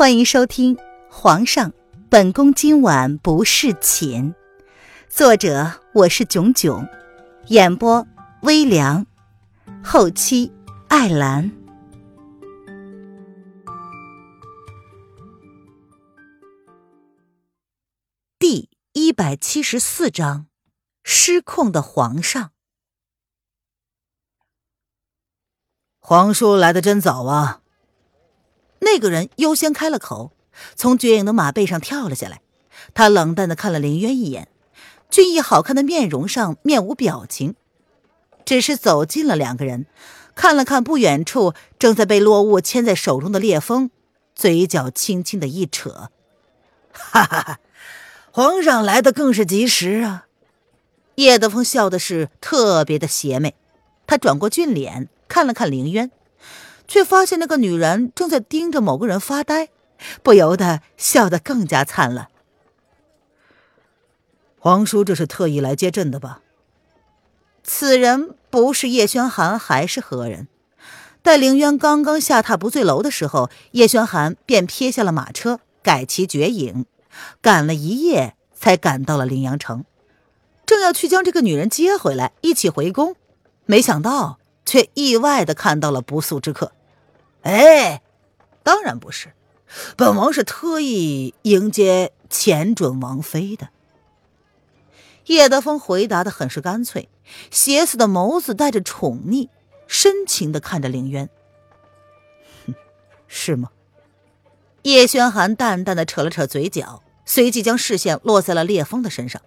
欢迎收听《皇上，本宫今晚不侍寝》，作者我是囧囧，演播微凉，后期艾兰。第一百七十四章：失控的皇上。皇叔来的真早啊！那个人优先开了口，从绝影的马背上跳了下来。他冷淡的看了林渊一眼，俊逸好看的面容上面无表情，只是走近了两个人，看了看不远处正在被落雾牵在手中的烈风，嘴角轻轻的一扯：“哈哈哈，皇上来的更是及时啊！”叶德风笑的是特别的邪魅，他转过俊脸看了看林渊。却发现那个女人正在盯着某个人发呆，不由得笑得更加灿烂。皇叔这是特意来接朕的吧？此人不是叶轩寒还是何人？待凌渊刚刚下榻不醉楼的时候，叶轩寒便撇下了马车，改骑绝影，赶了一夜才赶到了凌阳城，正要去将这个女人接回来，一起回宫，没想到却意外的看到了不速之客。哎，当然不是，本王是特意迎接前准王妃的。叶德风回答的很是干脆，邪肆的眸子带着宠溺，深情的看着凌渊。是吗？叶轩寒淡淡的扯了扯嘴角，随即将视线落在了烈风的身上。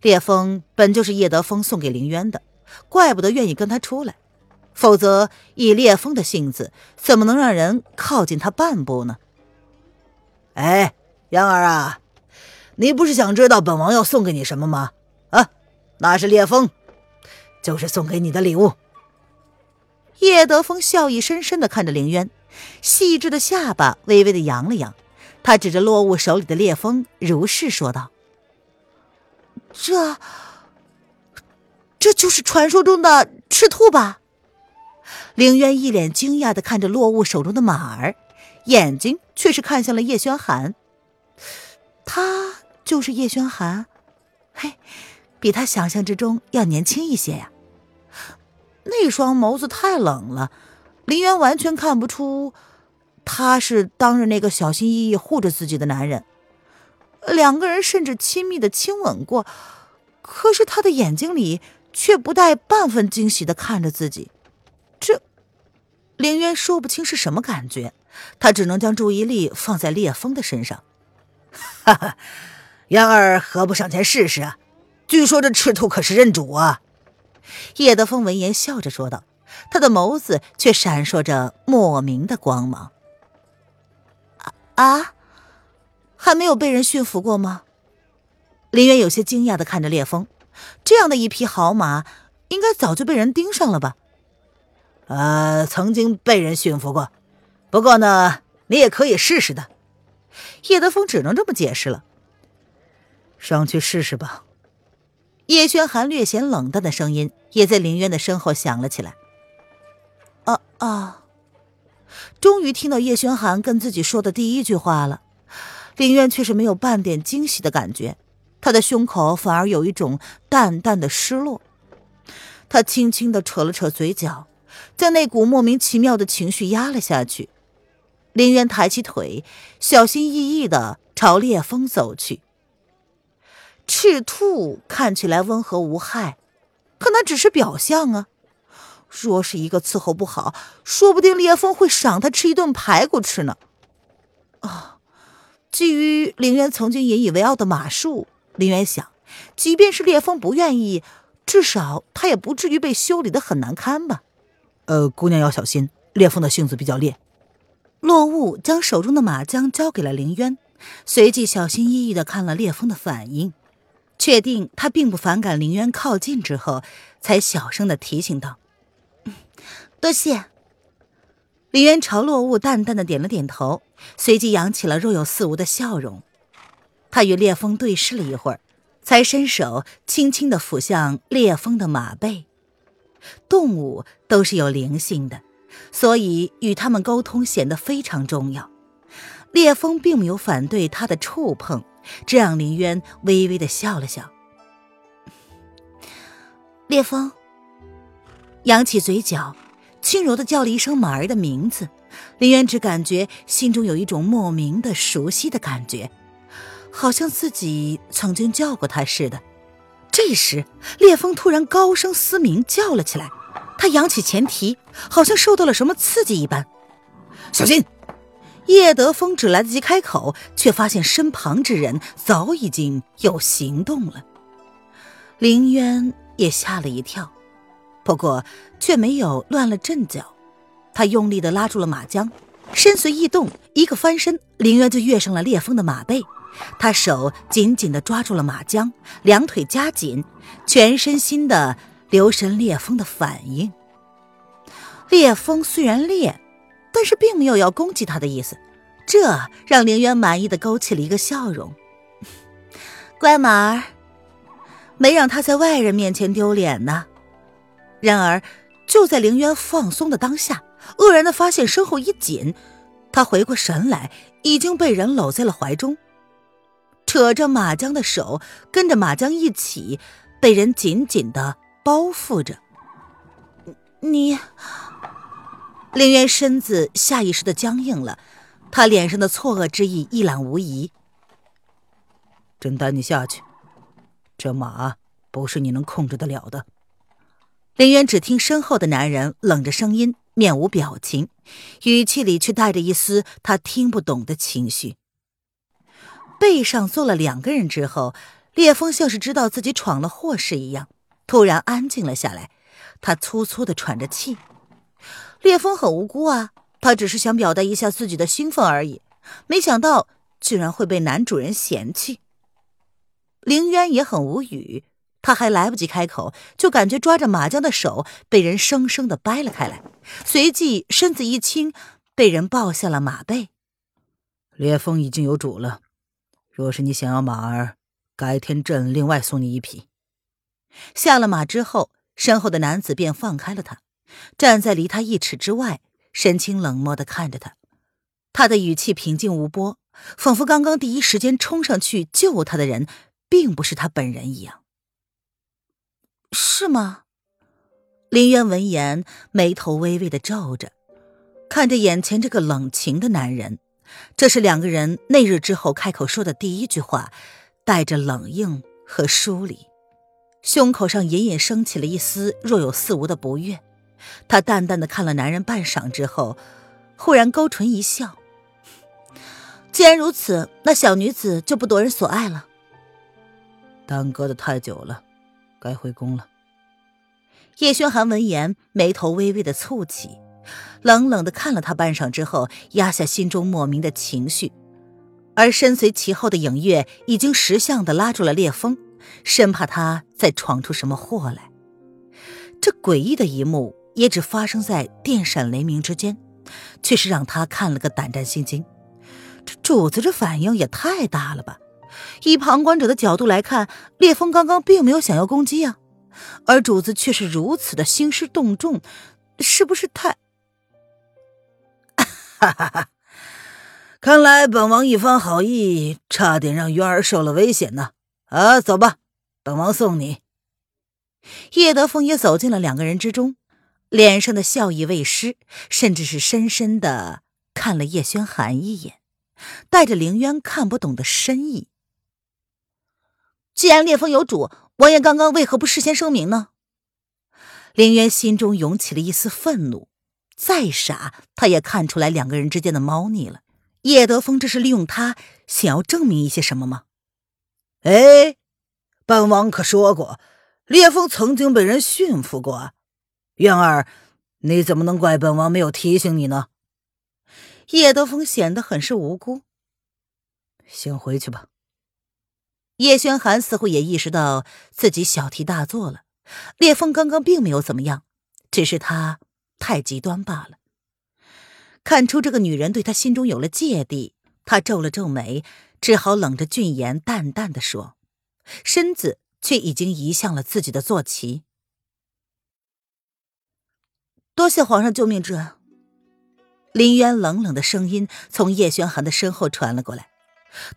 烈风本就是叶德风送给凌渊的，怪不得愿意跟他出来。否则，以烈风的性子，怎么能让人靠近他半步呢？哎，杨儿啊，你不是想知道本王要送给你什么吗？啊，那是烈风，就是送给你的礼物。叶德风笑意深深的看着凌渊，细致的下巴微微的扬了扬，他指着落雾手里的烈风，如是说道：“这，这就是传说中的赤兔吧？”凌渊一脸惊讶的看着落雾手中的马儿，眼睛却是看向了叶轩寒。他就是叶轩寒，嘿，比他想象之中要年轻一些呀。那双眸子太冷了，林渊完全看不出他是当日那个小心翼翼护着自己的男人。两个人甚至亲密的亲吻过，可是他的眼睛里却不带半分惊喜的看着自己。林。渊说不清是什么感觉，他只能将注意力放在烈风的身上。哈哈，杨儿何不上前试试啊？据说这赤兔可是认主啊！叶德风闻言笑着说道，他的眸子却闪烁着莫名的光芒。啊，还没有被人驯服过吗？林渊有些惊讶的看着烈风，这样的一匹好马，应该早就被人盯上了吧？呃，曾经被人驯服过，不过呢，你也可以试试的。叶德风只能这么解释了。上去试试吧。叶轩寒略显冷淡的声音也在林渊的身后响了起来。啊啊！终于听到叶轩寒跟自己说的第一句话了，林渊却是没有半点惊喜的感觉，他的胸口反而有一种淡淡的失落。他轻轻的扯了扯嘴角。将那股莫名其妙的情绪压了下去，林渊抬起腿，小心翼翼的朝烈风走去。赤兔看起来温和无害，可那只是表象啊。若是一个伺候不好，说不定烈风会赏他吃一顿排骨吃呢。啊，基于林渊曾经引以为傲的马术，林渊想，即便是烈风不愿意，至少他也不至于被修理的很难堪吧。呃，姑娘要小心，烈风的性子比较烈。落雾将手中的马缰交给了凌渊，随即小心翼翼的看了烈风的反应，确定他并不反感凌渊靠近之后，才小声的提醒道：“多谢。”凌渊朝落雾淡淡的点了点头，随即扬起了若有似无的笑容。他与烈风对视了一会儿，才伸手轻轻的抚向烈风的马背。动物都是有灵性的，所以与他们沟通显得非常重要。烈风并没有反对他的触碰，这让林渊微微的笑了笑。烈风扬起嘴角，轻柔的叫了一声马儿的名字。林渊只感觉心中有一种莫名的熟悉的感觉，好像自己曾经叫过他似的。这时，烈风突然高声嘶鸣叫了起来，他扬起前蹄，好像受到了什么刺激一般。小心！叶德风只来得及开口，却发现身旁之人早已经有行动了。林渊也吓了一跳，不过却没有乱了阵脚。他用力的拉住了马缰，身随意动，一个翻身，林渊就跃上了烈风的马背。他手紧紧的抓住了马缰，两腿夹紧，全身心的留神烈风的反应。烈风虽然烈，但是并没有要攻击他的意思，这让凌渊满意的勾起了一个笑容。乖马儿，没让他在外人面前丢脸呢。然而，就在凌渊放松的当下。愕然的发现身后一紧，他回过神来，已经被人搂在了怀中，扯着马缰的手跟着马缰一起被人紧紧的包覆着。你，林渊身子下意识的僵硬了，他脸上的错愕之意一览无遗。朕带你下去，这马不是你能控制得了的。林渊只听身后的男人冷着声音。面无表情，语气里却带着一丝他听不懂的情绪。背上坐了两个人之后，烈风像是知道自己闯了祸事一样，突然安静了下来。他粗粗的喘着气。烈风很无辜啊，他只是想表达一下自己的兴奋而已，没想到居然会被男主人嫌弃。凌渊也很无语。他还来不及开口，就感觉抓着马缰的手被人生生的掰了开来，随即身子一轻，被人抱下了马背。烈风已经有主了，若是你想要马儿，改天朕另外送你一匹。下了马之后，身后的男子便放开了他，站在离他一尺之外，神情冷漠的看着他，他的语气平静无波，仿佛刚刚第一时间冲上去救他的人并不是他本人一样。是吗？林渊闻言，眉头微微的皱着，看着眼前这个冷情的男人。这是两个人那日之后开口说的第一句话，带着冷硬和疏离。胸口上隐隐升起了一丝若有似无的不悦。他淡淡的看了男人半晌之后，忽然勾唇一笑：“既然如此，那小女子就不夺人所爱了。”耽搁的太久了。该回宫了。叶轩寒闻言，眉头微微的蹙起，冷冷的看了他半晌之后，压下心中莫名的情绪。而身随其后的影月已经识相的拉住了烈风，生怕他再闯出什么祸来。这诡异的一幕也只发生在电闪雷鸣之间，却是让他看了个胆战心惊。这主子这反应也太大了吧！以旁观者的角度来看，烈风刚刚并没有想要攻击啊，而主子却是如此的兴师动众，是不是太……哈哈哈！看来本王一番好意，差点让渊儿受了危险呢。啊，走吧，本王送你。叶德风也走进了两个人之中，脸上的笑意未失，甚至是深深的看了叶轩寒一眼，带着凌渊看不懂的深意。既然烈风有主，王爷刚刚为何不事先声明呢？凌渊心中涌起了一丝愤怒，再傻他也看出来两个人之间的猫腻了。叶德风这是利用他想要证明一些什么吗？哎，本王可说过，烈风曾经被人驯服过。渊儿，你怎么能怪本王没有提醒你呢？叶德风显得很是无辜。先回去吧。叶轩寒似乎也意识到自己小题大做了，烈风刚刚并没有怎么样，只是他太极端罢了。看出这个女人对他心中有了芥蒂，他皱了皱眉，只好冷着俊颜，淡淡的说，身子却已经移向了自己的坐骑。多谢皇上救命之恩。林渊冷冷的声音从叶轩寒的身后传了过来。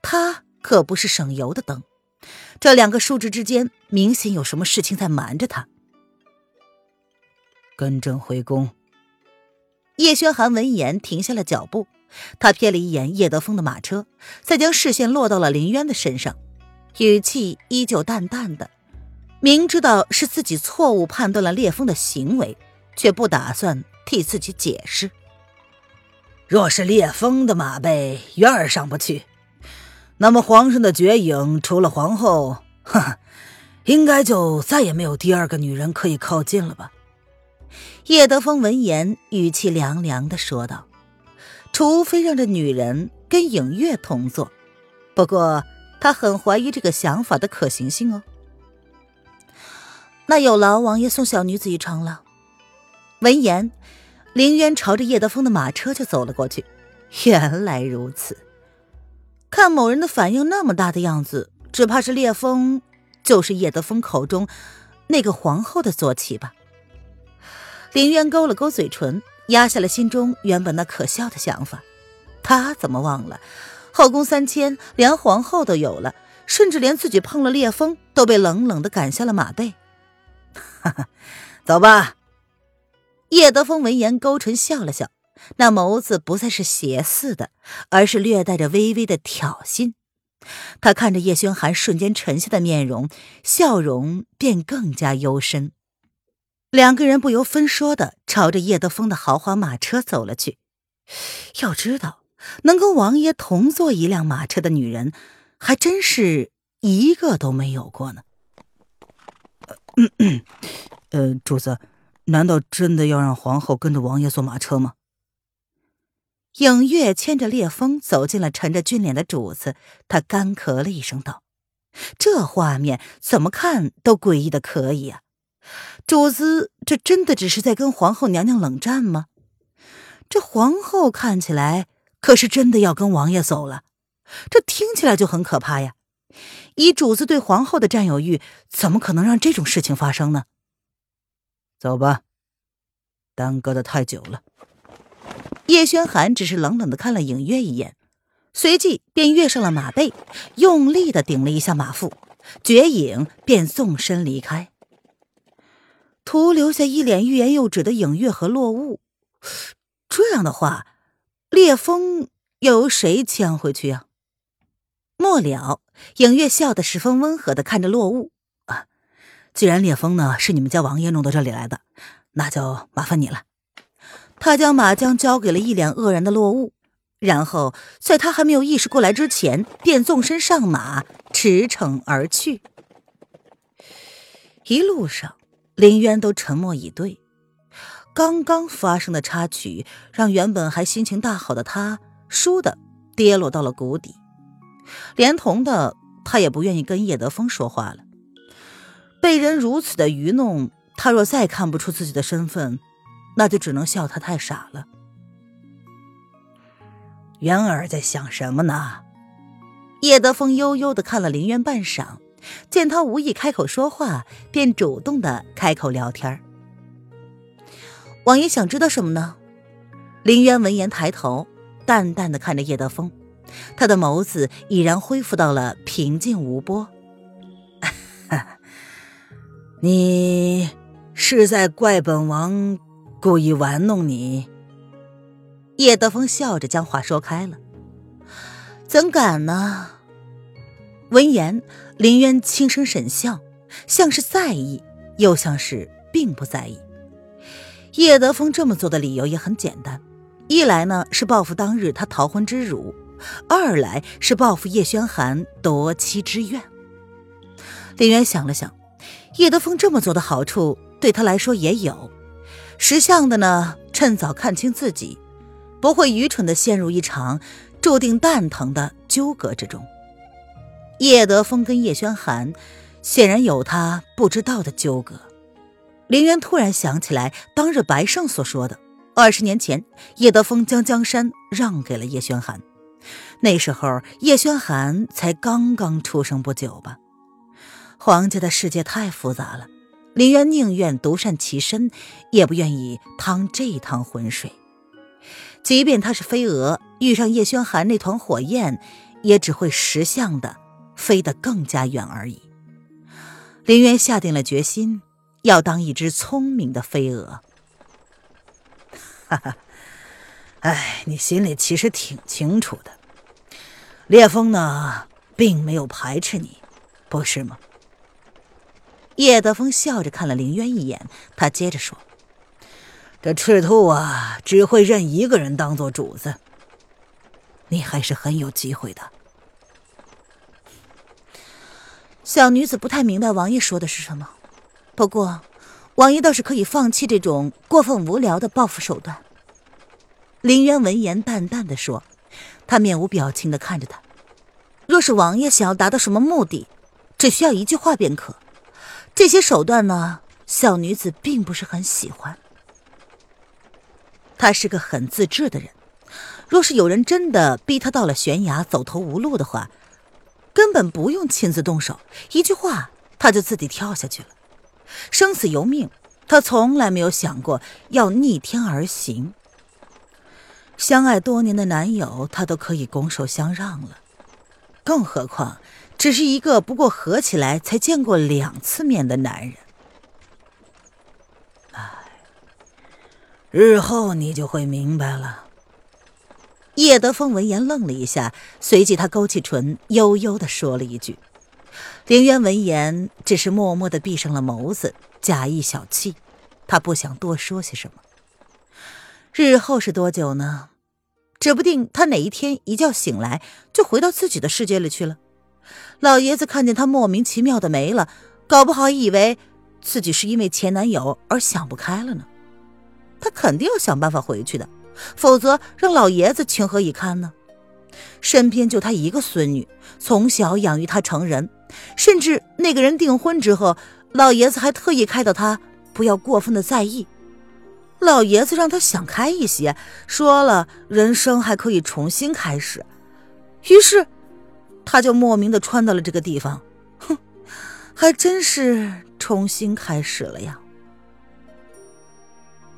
他可不是省油的灯，这两个叔侄之间明显有什么事情在瞒着他。跟朕回宫。叶轩寒闻言停下了脚步，他瞥了一眼叶德风的马车，再将视线落到了林渊的身上，语气依旧淡淡的。明知道是自己错误判断了烈风的行为，却不打算替自己解释。若是烈风的马背渊儿上不去，那么皇上的绝影除了皇后，哈，应该就再也没有第二个女人可以靠近了吧？叶德风闻言，语气凉凉的说道：“除非让这女人跟影月同坐，不过他很怀疑这个想法的可行性哦。”那有劳王爷送小女子一程了。闻言，凌渊朝着叶德风的马车就走了过去。原来如此，看某人的反应那么大的样子，只怕是烈风就是叶德风口中那个皇后的坐骑吧。林渊勾了勾嘴唇，压下了心中原本那可笑的想法。他怎么忘了，后宫三千，连皇后都有了，甚至连自己碰了烈风都被冷冷的赶下了马背。哈哈，走吧。叶德风闻言勾唇笑了笑，那眸子不再是邪似的，而是略带着微微的挑衅。他看着叶轩寒瞬间沉下的面容，笑容便更加幽深。两个人不由分说的朝着叶德风的豪华马车走了去。要知道，能跟王爷同坐一辆马车的女人，还真是一个都没有过呢。嗯嗯，呃，主子，难道真的要让皇后跟着王爷坐马车吗？影月牵着烈风走进了沉着俊脸的主子，他干咳了一声道：“这画面怎么看都诡异的可以啊！主子，这真的只是在跟皇后娘娘冷战吗？这皇后看起来可是真的要跟王爷走了，这听起来就很可怕呀！”以主子对皇后的占有欲，怎么可能让这种事情发生呢？走吧，耽搁的太久了。叶轩寒只是冷冷的看了影月一眼，随即便跃上了马背，用力的顶了一下马腹，绝影便纵身离开，徒留下一脸欲言又止的影月和落雾。这样的话，烈风又由谁牵回去呀？末了，影月笑得十分温和的看着落雾啊，既然烈风呢是你们家王爷弄到这里来的，那就麻烦你了。他将马缰交给了一脸愕然的落雾，然后在他还没有意识过来之前，便纵身上马，驰骋而去。一路上，林渊都沉默以对。刚刚发生的插曲，让原本还心情大好的他，倏地跌落到了谷底。连同的，他也不愿意跟叶德风说话了。被人如此的愚弄，他若再看不出自己的身份，那就只能笑他太傻了。渊儿在想什么呢？叶德风悠悠的看了林渊半晌，见他无意开口说话，便主动的开口聊天。王爷想知道什么呢？林渊闻言抬头，淡淡的看着叶德风。他的眸子已然恢复到了平静无波。你是在怪本王故意玩弄你？叶德风笑着将话说开了。怎敢呢？闻言，林渊轻声沈笑，像是在意，又像是并不在意。叶德风这么做的理由也很简单：一来呢是报复当日他逃婚之辱。二来是报复叶轩寒夺妻之愿。林渊想了想，叶德风这么做的好处对他来说也有。识相的呢，趁早看清自己，不会愚蠢的陷入一场注定蛋疼的纠葛之中。叶德风跟叶轩寒显然有他不知道的纠葛。林渊突然想起来当日白胜所说的：二十年前，叶德风将江山让给了叶轩寒。那时候叶轩寒才刚刚出生不久吧？皇家的世界太复杂了，林渊宁愿独善其身，也不愿意趟这趟浑水。即便他是飞蛾，遇上叶轩寒那团火焰，也只会识相的飞得更加远而已。林渊下定了决心，要当一只聪明的飞蛾。哈哈，哎，你心里其实挺清楚的。烈风呢，并没有排斥你，不是吗？叶德风笑着看了林渊一眼，他接着说：“这赤兔啊，只会认一个人当做主子。你还是很有机会的。”小女子不太明白王爷说的是什么，不过，王爷倒是可以放弃这种过分无聊的报复手段。林渊闻言淡淡的说。他面无表情的看着他。若是王爷想要达到什么目的，只需要一句话便可。这些手段呢，小女子并不是很喜欢。他是个很自制的人，若是有人真的逼他到了悬崖走投无路的话，根本不用亲自动手，一句话他就自己跳下去了。生死由命，他从来没有想过要逆天而行。相爱多年的男友，他都可以拱手相让了，更何况只是一个不过合起来才见过两次面的男人。哎，日后你就会明白了。叶德风闻言愣了一下，随即他勾起唇，悠悠的说了一句。凌渊闻言，只是默默的闭上了眸子，假意小气。他不想多说些什么。日后是多久呢？指不定他哪一天一觉醒来就回到自己的世界里去了。老爷子看见他莫名其妙的没了，搞不好以为自己是因为前男友而想不开了呢。他肯定要想办法回去的，否则让老爷子情何以堪呢？身边就他一个孙女，从小养育他成人，甚至那个人订婚之后，老爷子还特意开导他不要过分的在意。老爷子让他想开一些，说了人生还可以重新开始，于是他就莫名的穿到了这个地方，哼，还真是重新开始了呀。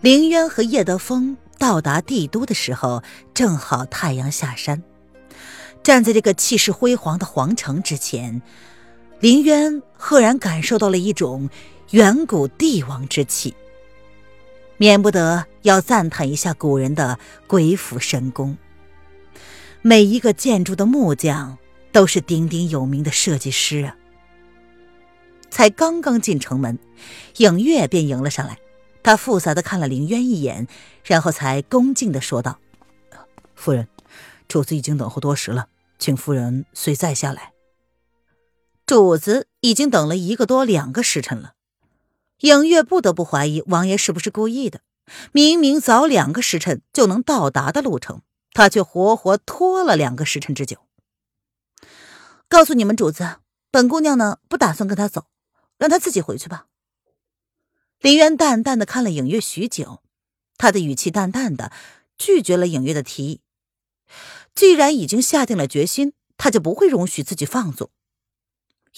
凌渊和叶德风到达帝都的时候，正好太阳下山，站在这个气势辉煌的皇城之前，林渊赫然感受到了一种远古帝王之气。免不得要赞叹一下古人的鬼斧神工。每一个建筑的木匠都是鼎鼎有名的设计师啊！才刚刚进城门，影月便迎了上来。他复杂的看了林渊一眼，然后才恭敬的说道：“夫人，主子已经等候多时了，请夫人随在下来。”主子已经等了一个多两个时辰了。影月不得不怀疑王爷是不是故意的。明明早两个时辰就能到达的路程，他却活活拖了两个时辰之久。告诉你们主子，本姑娘呢不打算跟他走，让他自己回去吧。林渊淡淡的看了影月许久，他的语气淡淡的拒绝了影月的提议。既然已经下定了决心，他就不会容许自己放纵。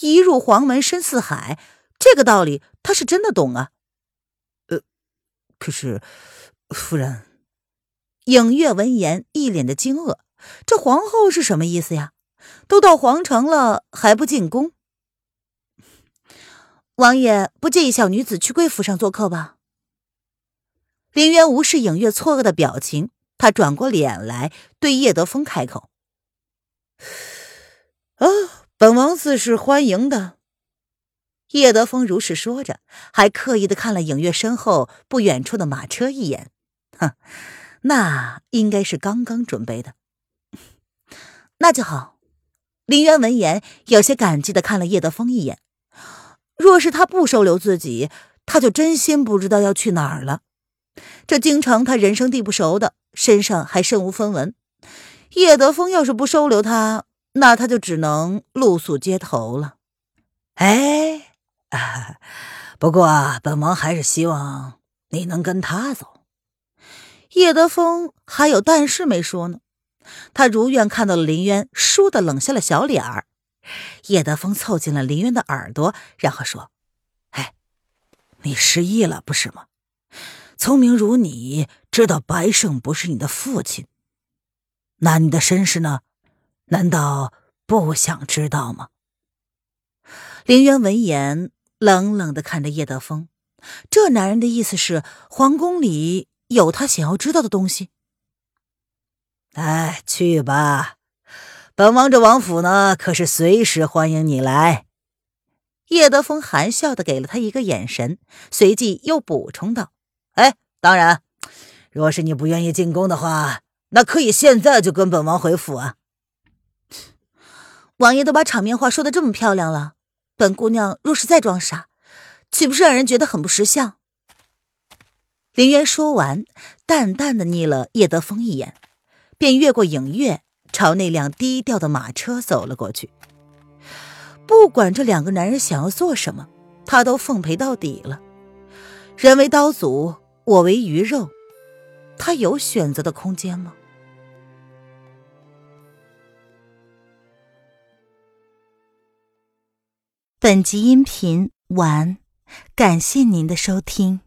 一入黄门深似海。这个道理他是真的懂啊，呃，可是夫人，影月闻言一脸的惊愕，这皇后是什么意思呀？都到皇城了还不进宫？王爷不介意小女子去贵府上做客吧？林渊无视影月错愕的表情，他转过脸来对叶德风开口：“啊，本王自是欢迎的。”叶德风如是说着，还刻意的看了影月身后不远处的马车一眼，哼，那应该是刚刚准备的。那就好。林渊闻言，有些感激的看了叶德风一眼。若是他不收留自己，他就真心不知道要去哪儿了。这京城他人生地不熟的，身上还身无分文。叶德风要是不收留他，那他就只能露宿街头了。哎。不过，本王还是希望你能跟他走。叶德风还有但是没说呢，他如愿看到了林渊，倏地冷下了小脸儿。叶德风凑近了林渊的耳朵，然后说：“哎，你失忆了不是吗？聪明如你，知道白胜不是你的父亲，那你的身世呢？难道不想知道吗？林渊闻言，冷冷的看着叶德风，这男人的意思是皇宫里有他想要知道的东西。哎，去吧，本王这王府呢，可是随时欢迎你来。叶德风含笑的给了他一个眼神，随即又补充道：“哎，当然，若是你不愿意进宫的话，那可以现在就跟本王回府啊。”王爷都把场面话说的这么漂亮了，本姑娘若是再装傻，岂不是让人觉得很不识相？林渊说完，淡淡的睨了叶德风一眼。便越过影月，朝那辆低调的马车走了过去。不管这两个男人想要做什么，他都奉陪到底了。人为刀俎，我为鱼肉，他有选择的空间吗？本集音频完，感谢您的收听。